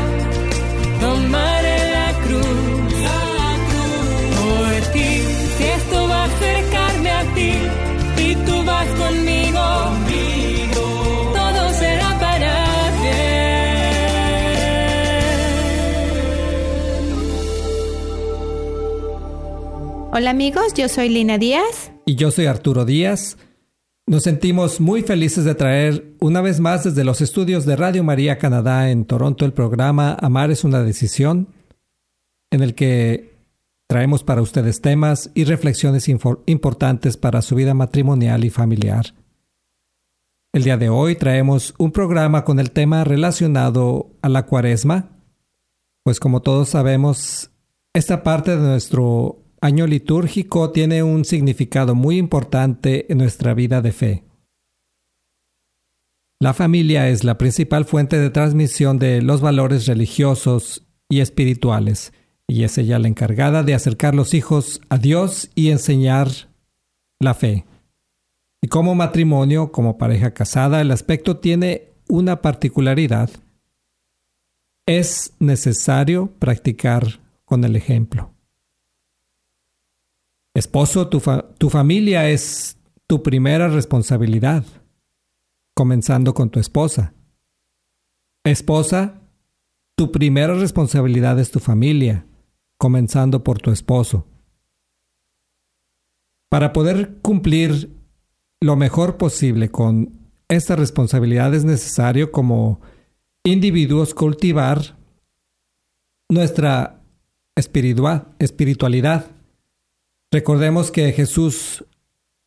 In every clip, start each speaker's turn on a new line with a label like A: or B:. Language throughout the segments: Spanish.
A: tomaré
B: Hola amigos, yo soy Lina Díaz.
C: Y yo soy Arturo Díaz. Nos sentimos muy felices de traer una vez más desde los estudios de Radio María Canadá en Toronto el programa Amar es una decisión, en el que traemos para ustedes temas y reflexiones importantes para su vida matrimonial y familiar. El día de hoy traemos un programa con el tema relacionado a la cuaresma, pues como todos sabemos, esta parte de nuestro año litúrgico tiene un significado muy importante en nuestra vida de fe. La familia es la principal fuente de transmisión de los valores religiosos y espirituales, y es ella la encargada de acercar los hijos a Dios y enseñar la fe. Y como matrimonio, como pareja casada, el aspecto tiene una particularidad. Es necesario practicar con el ejemplo. Esposo, tu, tu, familia es tu primera responsabilidad, comenzando con tu esposa. Esposa, tu primera responsabilidad es tu familia, comenzando por tu esposo. Para poder cumplir lo mejor posible con esta responsabilidad es necesario como individuos cultivar nuestra espiritualidad Recordemos que Jesús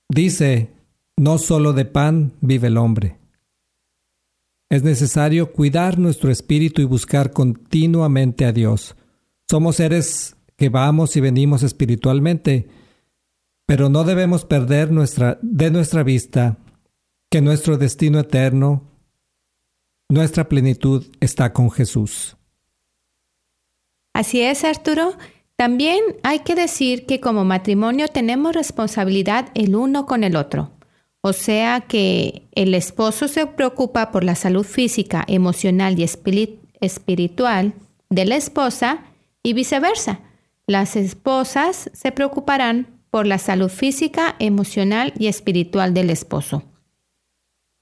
C: dice, no solo de pan vive el hombre. Es necesario cuidar nuestro espíritu y buscar continuamente a Dios. Somos seres que vamos y venimos espiritualmente, pero no debemos perder nuestra, de nuestra vista que nuestro destino eterno, nuestra plenitud está con Jesús.
B: Así es, Arturo. También hay que decir que como matrimonio tenemos responsabilidad el uno con el otro. O sea que el esposo se preocupa por la salud física, emocional y espiritual de la esposa y viceversa. Las esposas se preocuparán por la salud física, emocional y espiritual del esposo.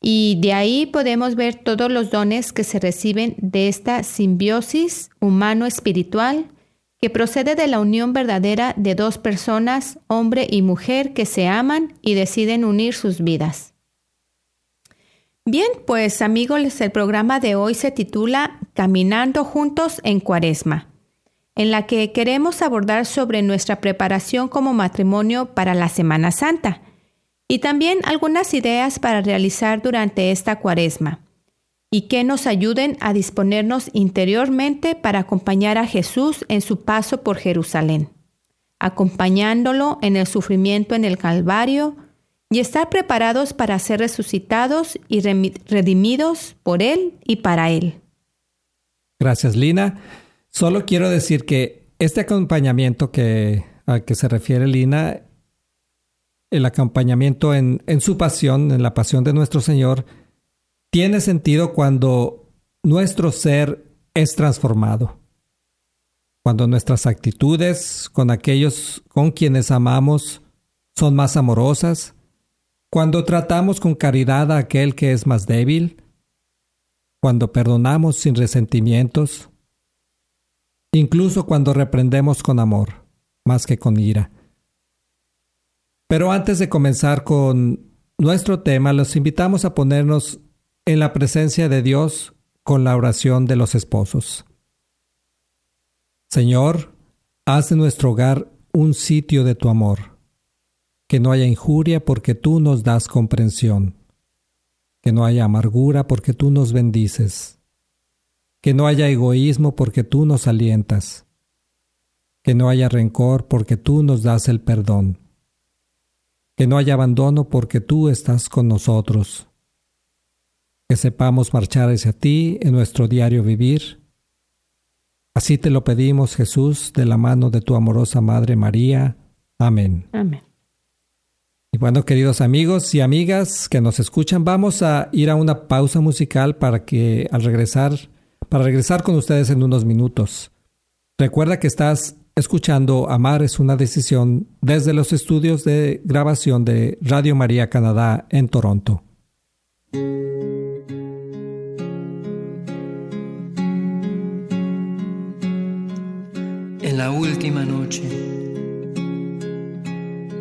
B: Y de ahí podemos ver todos los dones que se reciben de esta simbiosis humano-espiritual que procede de la unión verdadera de dos personas, hombre y mujer, que se aman y deciden unir sus vidas. Bien, pues amigos, el programa de hoy se titula Caminando juntos en Cuaresma, en la que queremos abordar sobre nuestra preparación como matrimonio para la Semana Santa y también algunas ideas para realizar durante esta Cuaresma y que nos ayuden a disponernos interiormente para acompañar a Jesús en su paso por Jerusalén, acompañándolo en el sufrimiento en el Calvario y estar preparados para ser resucitados y redimidos por Él y para Él.
C: Gracias, Lina. Solo quiero decir que este acompañamiento que, al que se refiere Lina, el acompañamiento en, en su pasión, en la pasión de nuestro Señor, tiene sentido cuando nuestro ser es transformado. Cuando nuestras actitudes con aquellos con quienes amamos son más amorosas. Cuando tratamos con caridad a aquel que es más débil. Cuando perdonamos sin resentimientos. Incluso cuando reprendemos con amor, más que con ira. Pero antes de comenzar con nuestro tema, los invitamos a ponernos en la presencia de Dios con la oración de los esposos. Señor, haz de nuestro hogar un sitio de tu amor, que no haya injuria porque tú nos das comprensión, que no haya amargura porque tú nos bendices, que no haya egoísmo porque tú nos alientas, que no haya rencor porque tú nos das el perdón, que no haya abandono porque tú estás con nosotros, que sepamos marchar hacia ti en nuestro diario vivir. Así te lo pedimos, Jesús, de la mano de tu amorosa Madre María. Amén.
B: Amén.
C: Y bueno, queridos amigos y amigas que nos escuchan, vamos a ir a una pausa musical para que al regresar, para regresar con ustedes en unos minutos. Recuerda que estás escuchando Amar es una decisión desde los estudios de grabación de Radio María Canadá en Toronto.
D: En la última noche,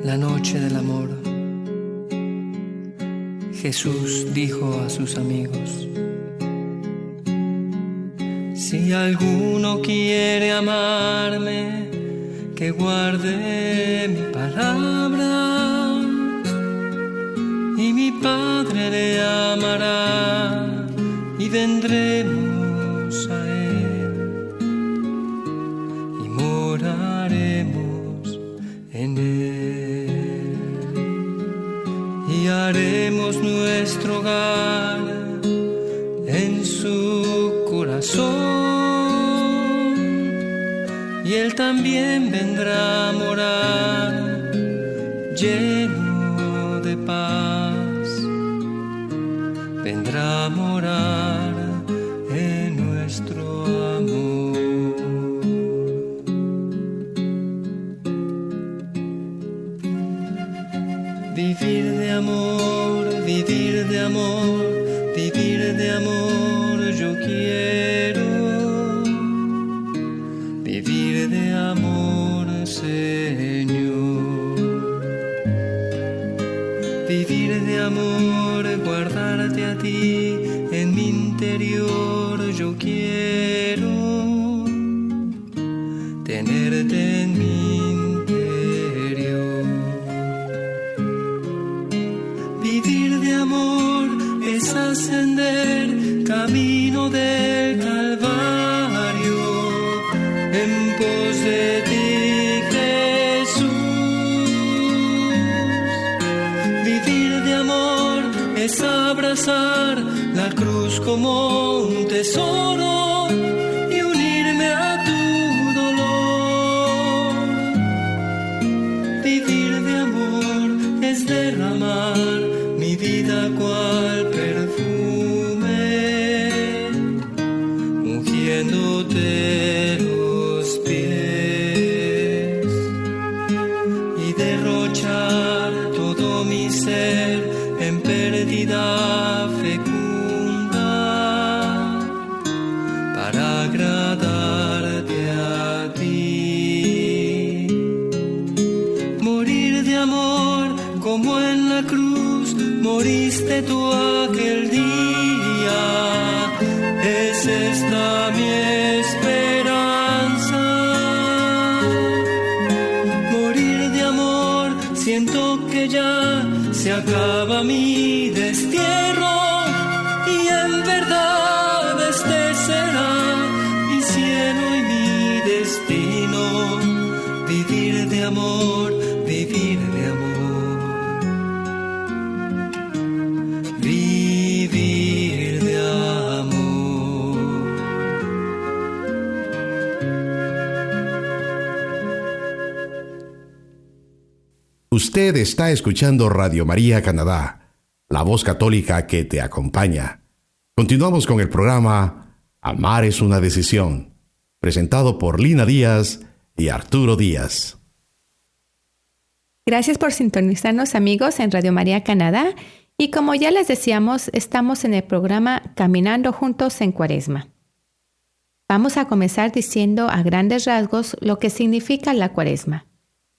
D: la noche del amor, Jesús dijo a sus amigos, si alguno quiere amarme, que guarde mi palabra y mi Padre le amará y vendremos también vendrá a morar lleno de paz, vendrá a morar en nuestro amor. Vivir de amor, vivir de amor, vivir de amor, yo quiero. De amor, Señor. Vivir de amor, guardarte a ti en mi interior, vida cual
E: Usted está escuchando Radio María Canadá, la voz católica que te acompaña. Continuamos con el programa Amar es una decisión, presentado por Lina Díaz y Arturo Díaz.
B: Gracias por sintonizarnos amigos en Radio María Canadá y como ya les decíamos, estamos en el programa Caminando Juntos en Cuaresma. Vamos a comenzar diciendo a grandes rasgos lo que significa la Cuaresma.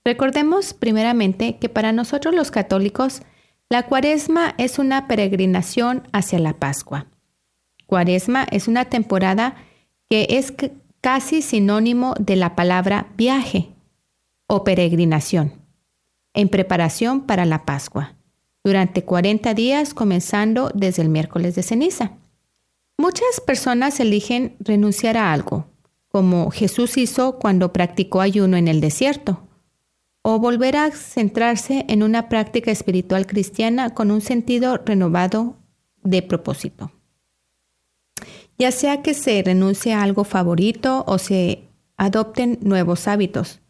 B: Recordemos primeramente que para nosotros los católicos, la Cuaresma es una peregrinación hacia la Pascua. Cuaresma es una temporada que es casi sinónimo de la palabra viaje o peregrinación, en preparación para la Pascua, durante 40 días comenzando desde el miércoles de ceniza. Muchas personas eligen renunciar a algo, como Jesús hizo cuando practicó ayuno en el desierto, o volver a centrarse en una práctica espiritual cristiana con un sentido renovado de propósito. Ya sea que se renuncie a algo favorito o se adopten nuevos hábitos.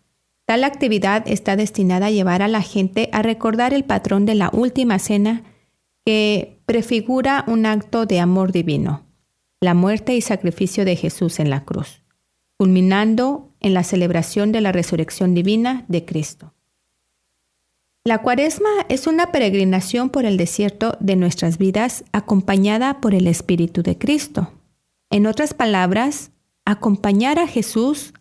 B: Tal actividad está destinada a llevar a la gente a recordar el patrón de la última cena que prefigura un acto de amor divino, la muerte y sacrificio de Jesús en la cruz, culminando en la celebración de la resurrección divina de Cristo. La cuaresma es una peregrinación por el desierto de nuestras vidas acompañada por el Espíritu de Cristo. En otras palabras, acompañar a Jesús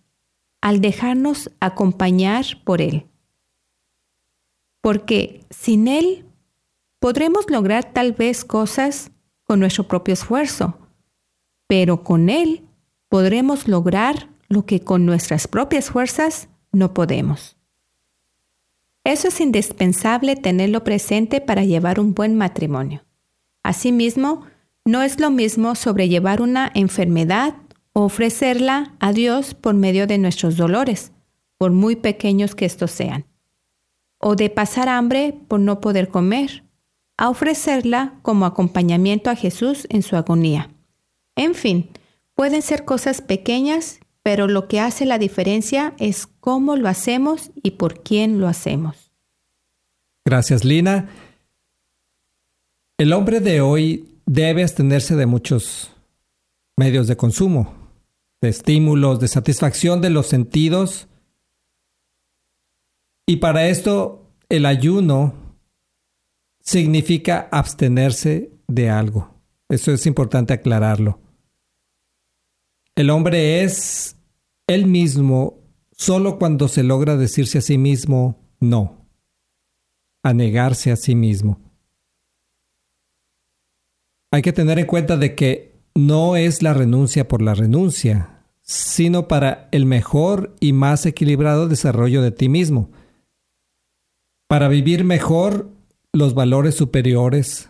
B: al dejarnos acompañar por Él. Porque sin Él podremos lograr tal vez cosas con nuestro propio esfuerzo, pero con Él podremos lograr lo que con nuestras propias fuerzas no podemos. Eso es indispensable tenerlo presente para llevar un buen matrimonio. Asimismo, no es lo mismo sobrellevar una enfermedad o ofrecerla a Dios por medio de nuestros dolores, por muy pequeños que estos sean, o de pasar hambre por no poder comer, a ofrecerla como acompañamiento a Jesús en su agonía. En fin, pueden ser cosas pequeñas pero lo que hace la diferencia es cómo lo hacemos y por quién lo hacemos.
C: Gracias, Lina. El hombre de hoy debe abstenerse de muchos medios de consumo, de estímulos, de satisfacción de los sentidos. Y para esto el ayuno significa abstenerse de algo. Eso es importante aclararlo. El hombre es él mismo solo cuando se logra decirse a sí mismo no, a negarse a sí mismo. Hay que tener en cuenta de que no es la renuncia por la renuncia, sino para el mejor y más equilibrado desarrollo de ti mismo, para vivir mejor los valores superiores,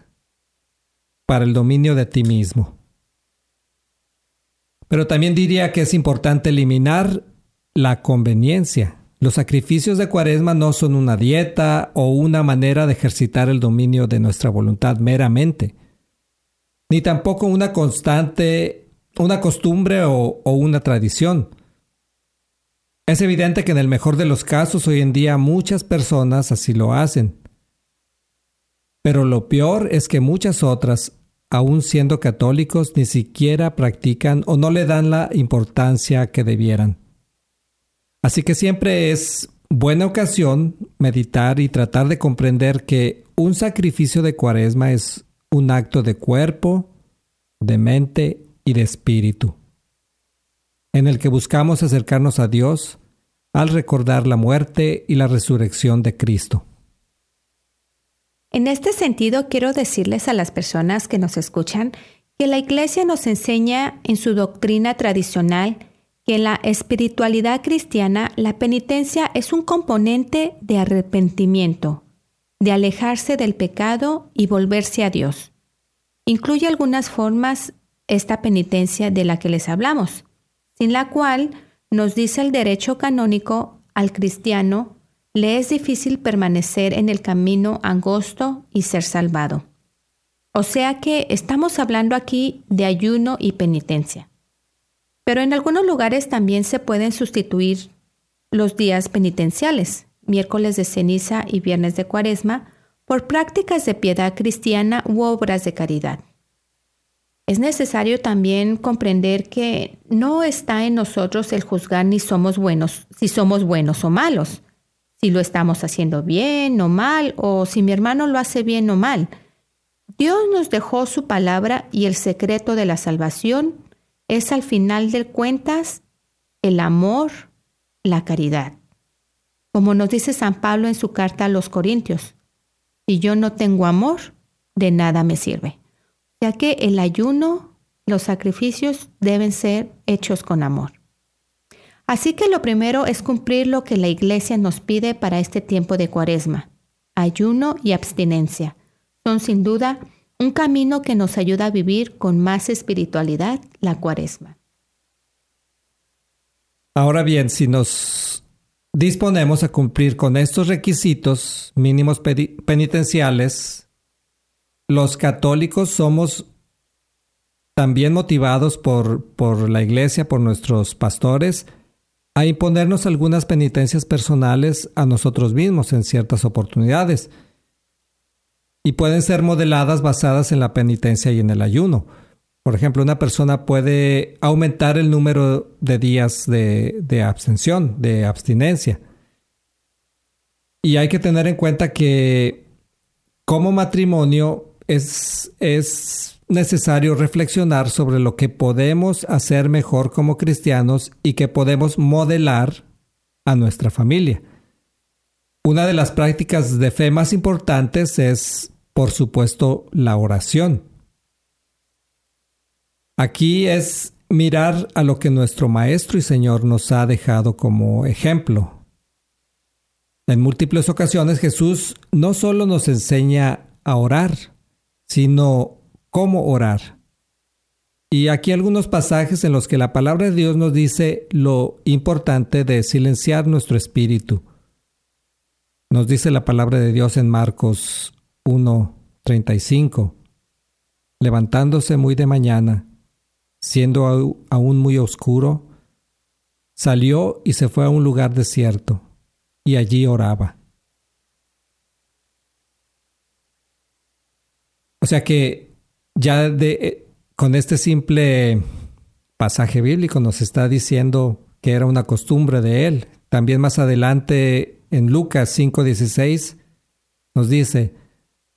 C: para el dominio de ti mismo. Pero también diría que es importante eliminar la conveniencia. Los sacrificios de cuaresma no son una dieta o una manera de ejercitar el dominio de nuestra voluntad meramente, ni tampoco una constante, una costumbre o, o una tradición. Es evidente que en el mejor de los casos hoy en día muchas personas así lo hacen. Pero lo peor es que muchas otras aún siendo católicos, ni siquiera practican o no le dan la importancia que debieran. Así que siempre es buena ocasión meditar y tratar de comprender que un sacrificio de cuaresma es un acto de cuerpo, de mente y de espíritu, en el que buscamos acercarnos a Dios al recordar la muerte y la resurrección de Cristo.
B: En este sentido, quiero decirles a las personas que nos escuchan que la Iglesia nos enseña en su doctrina tradicional que en la espiritualidad cristiana la penitencia es un componente de arrepentimiento, de alejarse del pecado y volverse a Dios. Incluye algunas formas esta penitencia de la que les hablamos, sin la cual nos dice el derecho canónico al cristiano le es difícil permanecer en el camino angosto y ser salvado. O sea que estamos hablando aquí de ayuno y penitencia. Pero en algunos lugares también se pueden sustituir los días penitenciales, miércoles de ceniza y viernes de cuaresma, por prácticas de piedad cristiana u obras de caridad. Es necesario también comprender que no está en nosotros el juzgar ni somos buenos, si somos buenos o malos, si lo estamos haciendo bien o mal, o si mi hermano lo hace bien o mal. Dios nos dejó su palabra y el secreto de la salvación es al final de cuentas el amor, la caridad. Como nos dice San Pablo en su carta a los Corintios, si yo no tengo amor, de nada me sirve. Ya que el ayuno los sacrificios deben ser hechos con amor. Así que lo primero es cumplir lo que la iglesia nos pide para este tiempo de cuaresma. Ayuno y abstinencia son sin duda un camino que nos ayuda a vivir con más espiritualidad la cuaresma.
C: Ahora bien, si nos disponemos a cumplir con estos requisitos mínimos penitenciales, los católicos somos también motivados por, por la iglesia, por nuestros pastores, a imponernos algunas penitencias personales a nosotros mismos en ciertas oportunidades. Y pueden ser modeladas basadas en la penitencia y en el ayuno. Por ejemplo, una persona puede aumentar el número de días de, de abstención, de abstinencia. Y hay que tener en cuenta que como matrimonio es, es necesario reflexionar sobre lo que podemos hacer mejor como cristianos y que podemos modelar a nuestra familia. Una de las prácticas de fe más importantes es, por supuesto, la oración. Aquí es mirar a lo que nuestro Maestro y Señor nos ha dejado como ejemplo. En múltiples ocasiones Jesús no solo nos enseña a orar, sino cómo orar. Y aquí algunos pasajes en los que la palabra de Dios nos dice lo importante de silenciar nuestro espíritu. Nos dice la palabra de Dios en Marcos 1:35. Levantándose muy de mañana, siendo aún muy oscuro, salió y se fue a un lugar desierto, y allí oraba. O sea que ya de, eh, con este simple pasaje bíblico nos está diciendo que era una costumbre de él. También más adelante en Lucas 5:16 nos dice,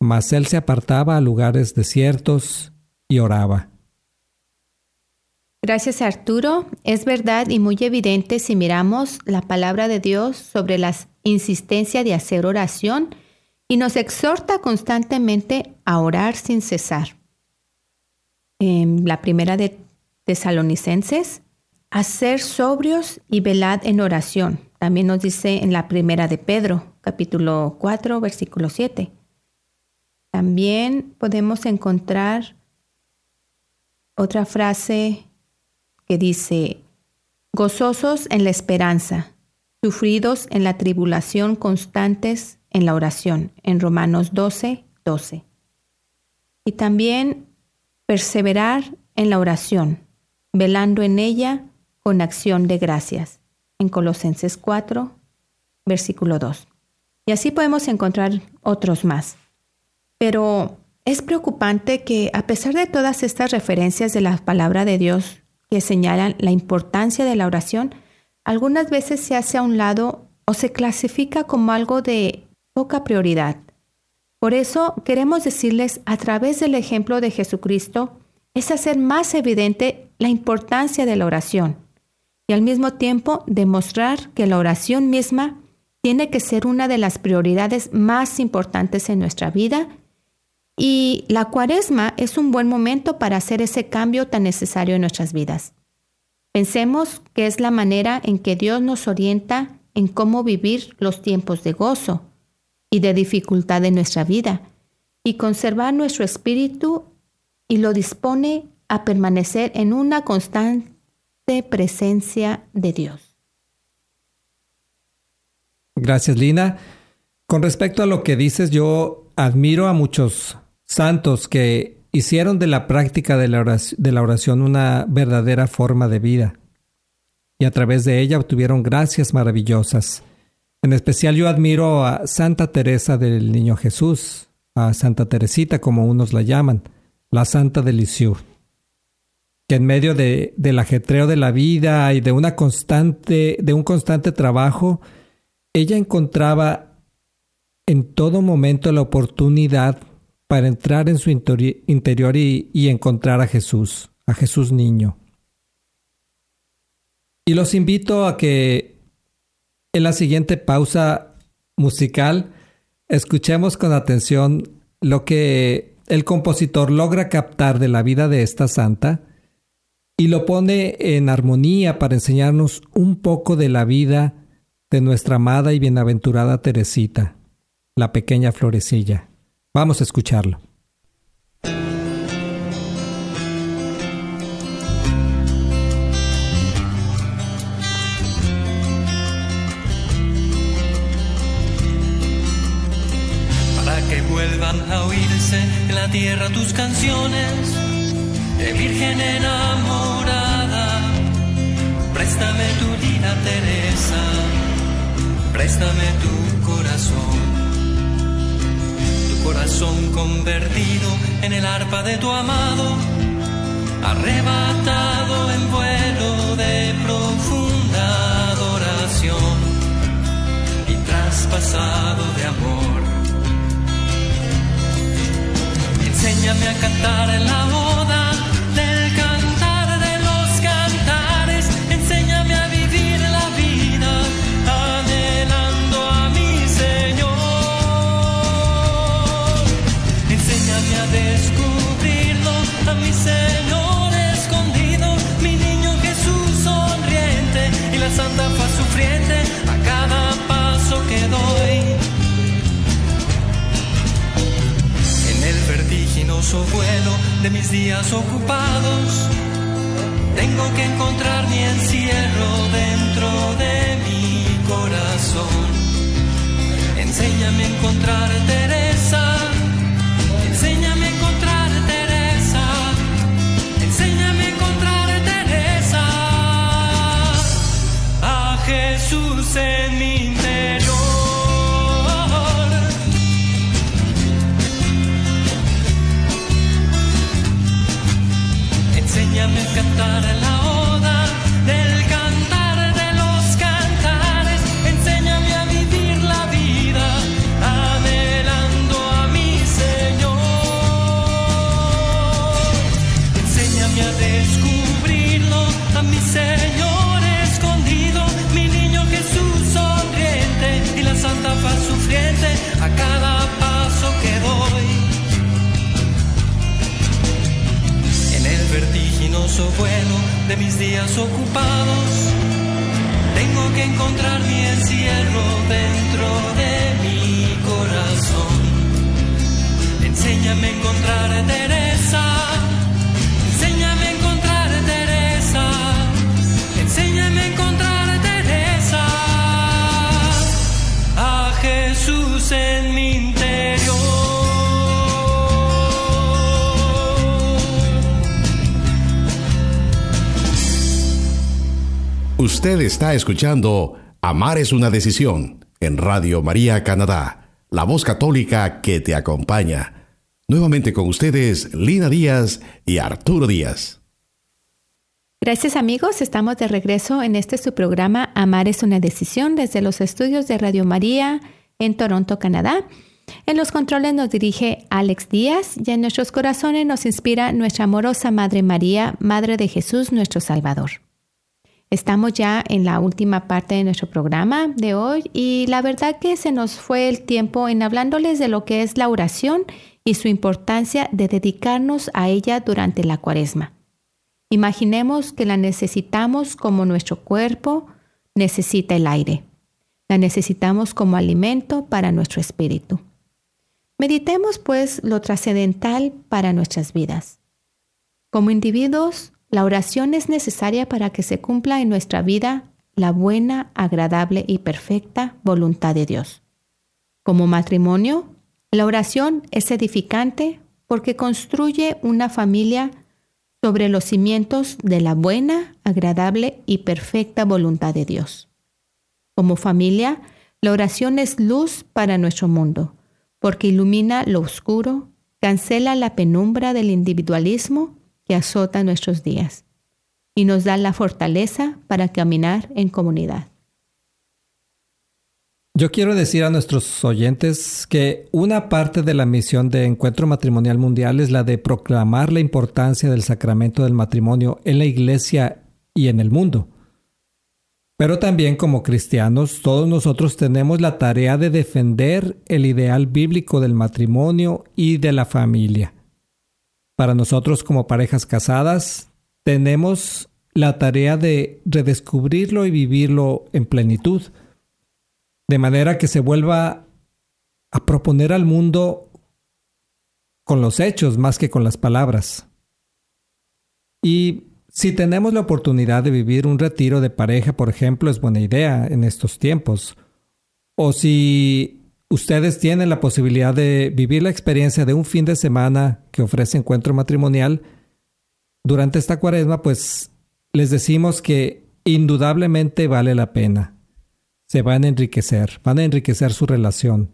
C: mas él se apartaba a lugares desiertos y oraba.
B: Gracias Arturo. Es verdad y muy evidente si miramos la palabra de Dios sobre la insistencia de hacer oración y nos exhorta constantemente a orar sin cesar en la primera de Tesalonicenses, hacer sobrios y velad en oración. También nos dice en la primera de Pedro, capítulo 4, versículo 7. También podemos encontrar otra frase que dice, gozosos en la esperanza, sufridos en la tribulación, constantes en la oración, en Romanos 12, 12. Y también perseverar en la oración, velando en ella con acción de gracias, en Colosenses 4, versículo 2. Y así podemos encontrar otros más. Pero es preocupante que a pesar de todas estas referencias de la palabra de Dios que señalan la importancia de la oración, algunas veces se hace a un lado o se clasifica como algo de poca prioridad. Por eso queremos decirles a través del ejemplo de Jesucristo es hacer más evidente la importancia de la oración y al mismo tiempo demostrar que la oración misma tiene que ser una de las prioridades más importantes en nuestra vida y la cuaresma es un buen momento para hacer ese cambio tan necesario en nuestras vidas. Pensemos que es la manera en que Dios nos orienta en cómo vivir los tiempos de gozo, y de dificultad de nuestra vida y conservar nuestro espíritu y lo dispone a permanecer en una constante presencia de Dios.
C: Gracias, Lina. Con respecto a lo que dices, yo admiro a muchos santos que hicieron de la práctica de la oración, de la oración una verdadera forma de vida y a través de ella obtuvieron gracias maravillosas. En especial yo admiro a Santa Teresa del Niño Jesús, a Santa Teresita como unos la llaman, la Santa de que en medio de, del ajetreo de la vida y de una constante, de un constante trabajo, ella encontraba en todo momento la oportunidad para entrar en su interior y encontrar a Jesús, a Jesús niño. Y los invito a que en la siguiente pausa musical, escuchemos con atención lo que el compositor logra captar de la vida de esta santa y lo pone en armonía para enseñarnos un poco de la vida de nuestra amada y bienaventurada Teresita, la pequeña florecilla. Vamos a escucharlo.
D: La tierra tus canciones de virgen enamorada. Préstame tu lina Teresa, préstame tu corazón. Tu corazón convertido en el arpa de tu amado, arrebatado en vuelo de profunda adoración y traspasado de amor. Enséñame a cantar en la boda del cantar de los cantares. Enséñame a vivir la vida anhelando a mi Señor. Enséñame a descubrirlo, a mi Señor escondido, mi niño Jesús sonriente y la santa paz sufriente vertiginoso vuelo de mis días ocupados, tengo que encontrar mi encierro dentro de mi corazón. Enséñame a encontrar Teresa, enséñame a encontrar Teresa, enséñame a encontrar Teresa, a Jesús en mi Enséñame a cantar de mis días ocupados, tengo que encontrar mi encierro dentro de mi corazón. Enséñame a encontrar Teresa,
E: Usted está escuchando Amar es una decisión en Radio María Canadá, la voz católica que te acompaña. Nuevamente con ustedes Lina Díaz y Arturo Díaz.
B: Gracias amigos, estamos de regreso en este su programa Amar es una decisión desde los estudios de Radio María en Toronto, Canadá. En los controles nos dirige Alex Díaz y en nuestros corazones nos inspira nuestra amorosa Madre María, Madre de Jesús, nuestro Salvador. Estamos ya en la última parte de nuestro programa de hoy y la verdad que se nos fue el tiempo en hablándoles de lo que es la oración y su importancia de dedicarnos a ella durante la cuaresma. Imaginemos que la necesitamos como nuestro cuerpo necesita el aire. La necesitamos como alimento para nuestro espíritu. Meditemos pues lo trascendental para nuestras vidas. Como individuos, la oración es necesaria para que se cumpla en nuestra vida la buena, agradable y perfecta voluntad de Dios. Como matrimonio, la oración es edificante porque construye una familia sobre los cimientos de la buena, agradable y perfecta voluntad de Dios. Como familia, la oración es luz para nuestro mundo, porque ilumina lo oscuro, cancela la penumbra del individualismo que azota nuestros días y nos da la fortaleza para caminar en comunidad.
C: Yo quiero decir a nuestros oyentes que una parte de la misión de Encuentro Matrimonial Mundial es la de proclamar la importancia del sacramento del matrimonio en la iglesia y en el mundo. Pero también como cristianos, todos nosotros tenemos la tarea de defender el ideal bíblico del matrimonio y de la familia. Para nosotros como parejas casadas, tenemos la tarea de redescubrirlo y vivirlo en plenitud, de manera que se vuelva a proponer al mundo con los hechos más que con las palabras. Y si tenemos la oportunidad de vivir un retiro de pareja, por ejemplo, es buena idea en estos tiempos. O si ustedes tienen la posibilidad de vivir la experiencia de un fin de semana que ofrece encuentro matrimonial, durante esta cuaresma, pues les decimos que indudablemente vale la pena. Se van a enriquecer, van a enriquecer su relación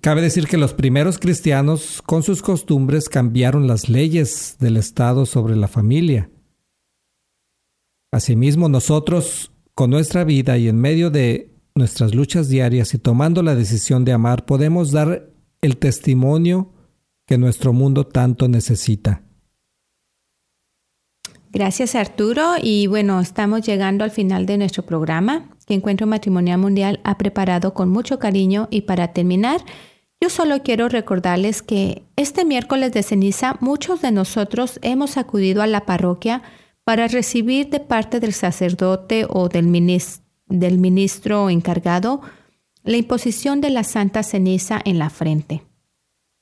C: cabe decir que los primeros cristianos, con sus costumbres, cambiaron las leyes del Estado sobre la familia. Asimismo, nosotros, con nuestra vida y en medio de nuestras luchas diarias y tomando la decisión de amar, podemos dar el testimonio que nuestro mundo tanto necesita.
B: Gracias Arturo. Y bueno, estamos llegando al final de nuestro programa. Que Encuentro Matrimonial Mundial ha preparado con mucho cariño y para terminar, yo solo quiero recordarles que este miércoles de ceniza muchos de nosotros hemos acudido a la parroquia para recibir de parte del sacerdote o del ministro, del ministro encargado la imposición de la santa ceniza en la frente.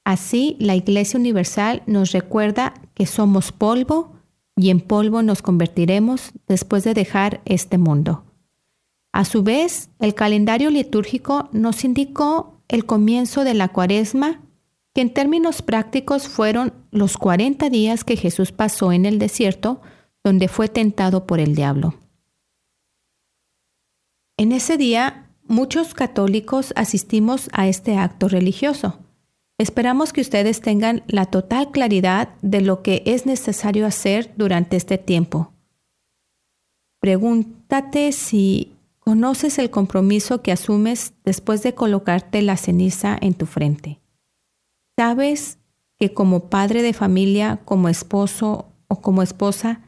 B: Así, la Iglesia Universal nos recuerda que somos polvo y en polvo nos convertiremos después de dejar este mundo. A su vez, el calendario litúrgico nos indicó el comienzo de la cuaresma, que en términos prácticos fueron los 40 días que Jesús pasó en el desierto, donde fue tentado por el diablo. En ese día, muchos católicos asistimos a este acto religioso. Esperamos que ustedes tengan la total claridad de lo que es necesario hacer durante este tiempo. Pregúntate si Conoces el compromiso que asumes después de colocarte la ceniza en tu frente. Sabes que como padre de familia, como esposo o como esposa,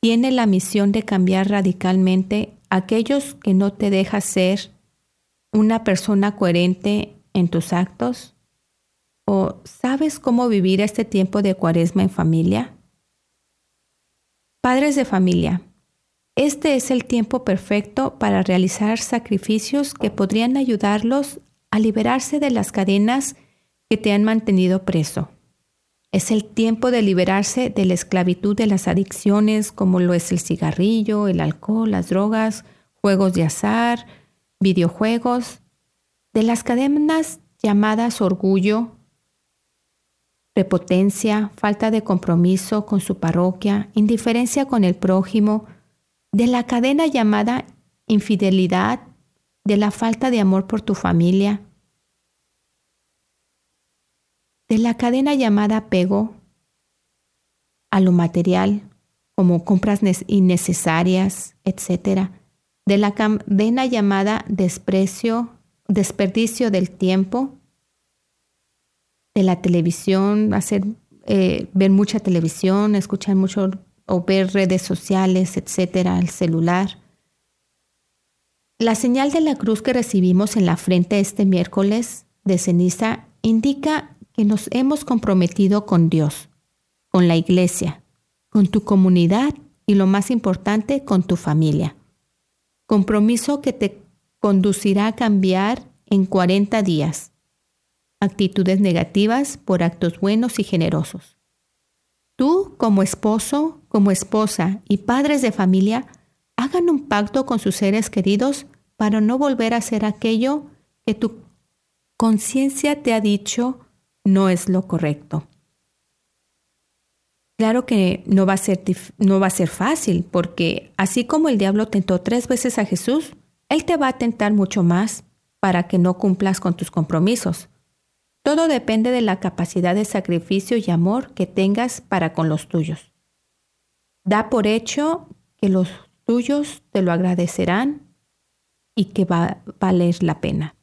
B: tiene la misión de cambiar radicalmente aquellos que no te dejas ser una persona coherente en tus actos? ¿O sabes cómo vivir este tiempo de cuaresma en familia? Padres de familia, este es el tiempo perfecto para realizar sacrificios que podrían ayudarlos a liberarse de las cadenas que te han mantenido preso. Es el tiempo de liberarse de la esclavitud de las adicciones como lo es el cigarrillo, el alcohol, las drogas, juegos de azar, videojuegos, de las cadenas llamadas orgullo, prepotencia, falta de compromiso con su parroquia, indiferencia con el prójimo, de la cadena llamada infidelidad, de la falta de amor por tu familia, de la cadena llamada apego a lo material, como compras innecesarias, etc. De la cadena llamada desprecio, desperdicio del tiempo, de la televisión, hacer, eh, ver mucha televisión, escuchar mucho o ver redes sociales, etcétera, el celular. La señal de la cruz que recibimos en la frente este miércoles de ceniza indica que nos hemos comprometido con Dios, con la iglesia, con tu comunidad y lo más importante, con tu familia. Compromiso que te conducirá a cambiar en 40 días actitudes negativas por actos buenos y generosos. Tú, como esposo, como esposa y padres de familia, hagan un pacto con sus seres queridos para no volver a hacer aquello que tu conciencia te ha dicho no es lo correcto. Claro que no va, a ser, no va a ser fácil, porque así como el diablo tentó tres veces a Jesús, Él te va a tentar mucho más para que no cumplas con tus compromisos. Todo depende de la capacidad de sacrificio y amor que tengas para con los tuyos. Da por hecho que los tuyos te lo agradecerán y que va a valer la pena.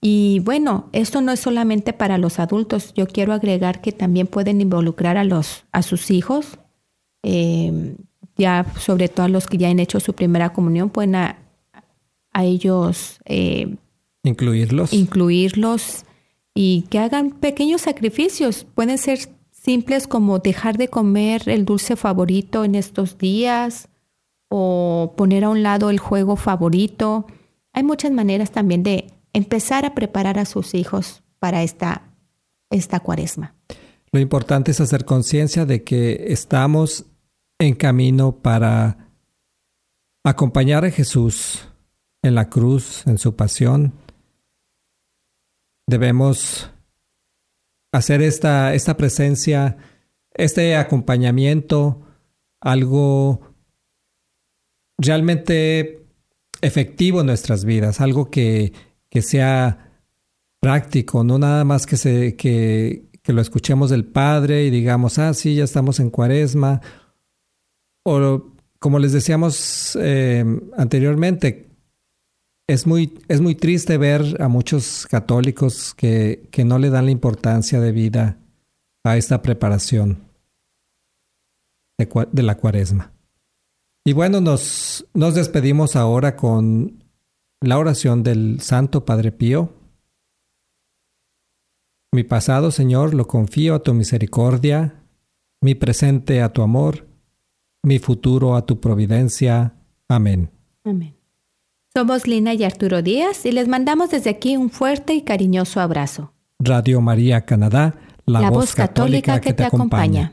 B: Y bueno, esto no es solamente para los adultos. Yo quiero agregar que también pueden involucrar a los a sus hijos, eh, ya sobre todo a los que ya han hecho su primera comunión, pueden a, ellos
C: eh, incluirlos,
B: incluirlos y que hagan pequeños sacrificios. Pueden ser simples como dejar de comer el dulce favorito en estos días o poner a un lado el juego favorito. Hay muchas maneras también de empezar a preparar a sus hijos para esta, esta cuaresma.
C: Lo importante es hacer conciencia de que estamos en camino para acompañar a Jesús en la cruz, en su pasión. Debemos hacer esta, esta presencia, este acompañamiento, algo realmente efectivo en nuestras vidas, algo que, que sea práctico, no nada más que, se, que, que, lo escuchemos del Padre y digamos, ah, sí, ya estamos en cuaresma. O como les decíamos eh, anteriormente, es muy, es muy triste ver a muchos católicos que, que no le dan la importancia de vida a esta preparación de, de la cuaresma. Y bueno, nos, nos despedimos ahora con la oración del Santo Padre Pío. Mi pasado, Señor, lo confío a tu misericordia, mi presente a tu amor, mi futuro a tu providencia. Amén.
B: Amén. Somos Lina y Arturo Díaz y les mandamos desde aquí un fuerte y cariñoso abrazo.
C: Radio María Canadá, la, voz, católica, que, te acompaña.